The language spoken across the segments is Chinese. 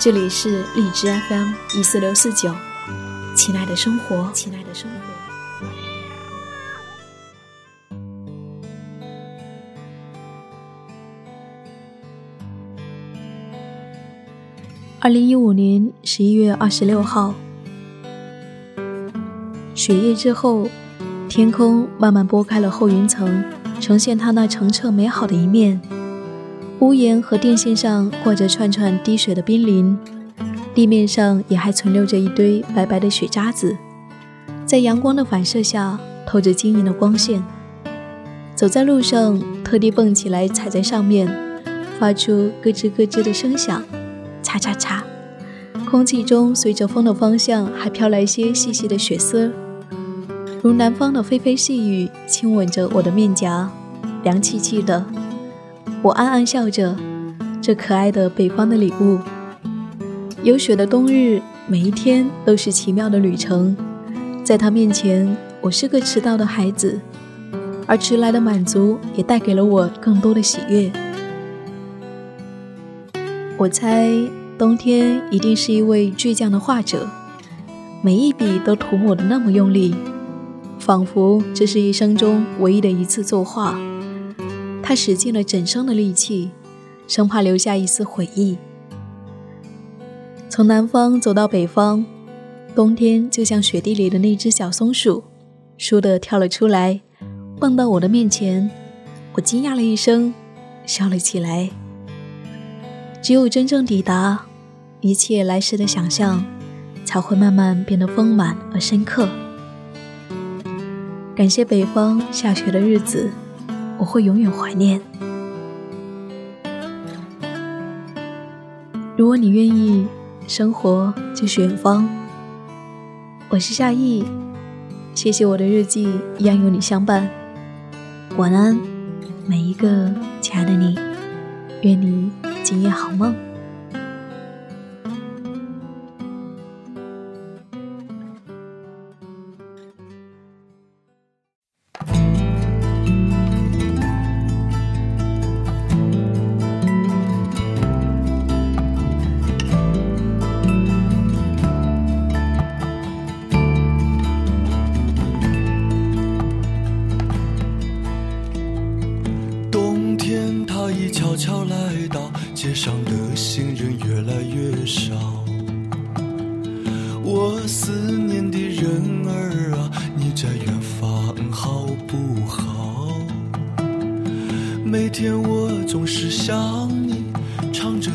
这里是荔枝 FM 一四六四九，亲爱的生活，亲爱的生活。二零一五年十一月二十六号，雪夜之后，天空慢慢拨开了厚云层，呈现它那澄澈美好的一面。屋檐和电线上挂着串串滴水的冰凌，地面上也还存留着一堆白白的雪渣子，在阳光的反射下透着晶莹的光线。走在路上，特地蹦起来踩在上面，发出咯吱咯吱的声响，嚓嚓嚓。空气中随着风的方向还飘来些细细的雪丝，如南方的霏霏细雨亲吻着我的面颊，凉气气的。我暗暗笑着，这可爱的北方的礼物。有雪的冬日，每一天都是奇妙的旅程。在他面前，我是个迟到的孩子，而迟来的满足也带给了我更多的喜悦。我猜，冬天一定是一位倔强的画者，每一笔都涂抹的那么用力，仿佛这是一生中唯一的一次作画。他使尽了整生的力气，生怕留下一丝悔意。从南方走到北方，冬天就像雪地里的那只小松鼠，倏地跳了出来，蹦到我的面前。我惊讶了一声，笑了起来。只有真正抵达，一切来时的想象，才会慢慢变得丰满而深刻。感谢北方下雪的日子。我会永远怀念。如果你愿意，生活就是远方。我是夏意，谢谢我的日记一样有你相伴。晚安，每一个亲爱的你，愿你今夜好梦。越来越少，我思念的人儿啊，你在远方好不好？每天我总是想你，唱着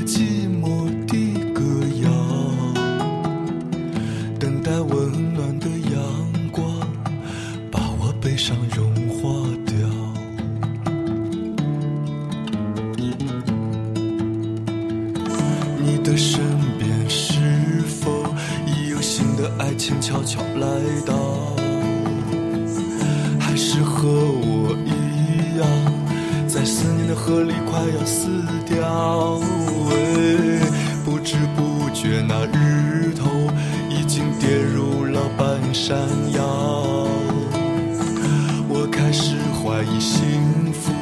的身边是否已有新的爱情悄悄来到？还是和我一样，在思念的河里快要死掉？不知不觉，那日头已经跌入了半山腰。我开始怀疑幸福，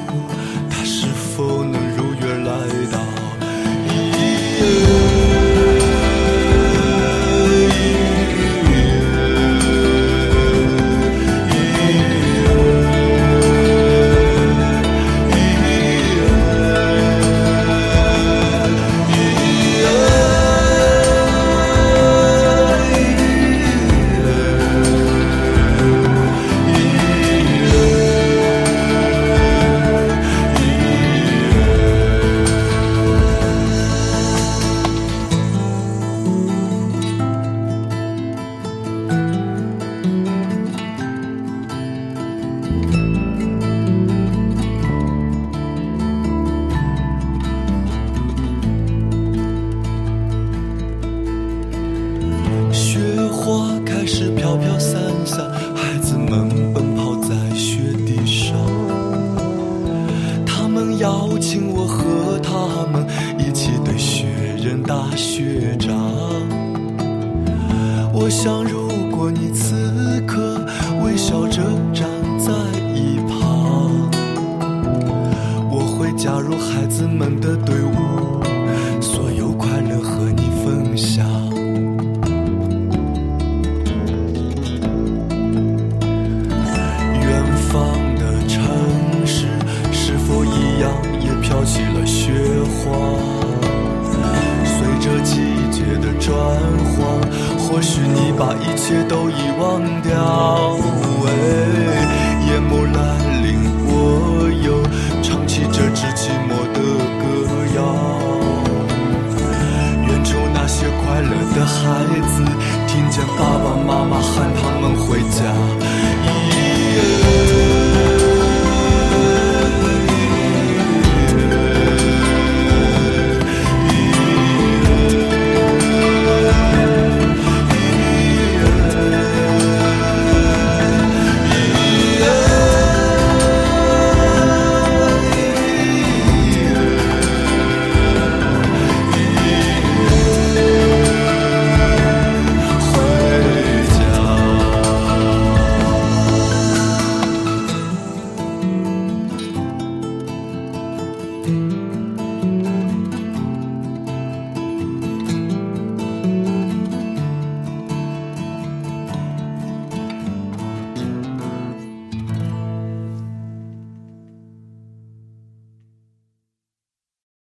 大学长。我想，如果你此刻微笑着站在一旁，我会加入孩子们的队伍，所有快乐和你分享。把一切都遗忘掉，哎，